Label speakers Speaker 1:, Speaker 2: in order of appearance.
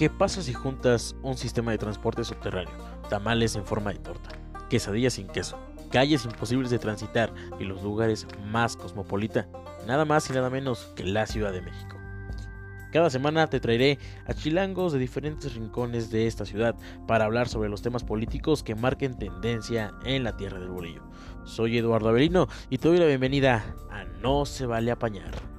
Speaker 1: ¿Qué pasa si juntas un sistema de transporte subterráneo, tamales en forma de torta, quesadillas sin queso, calles imposibles de transitar y los lugares más cosmopolita? Nada más y nada menos que la Ciudad de México. Cada semana te traeré a chilangos de diferentes rincones de esta ciudad para hablar sobre los temas políticos que marquen tendencia en la tierra del bolillo. Soy Eduardo Avelino y te doy la bienvenida a No se vale apañar.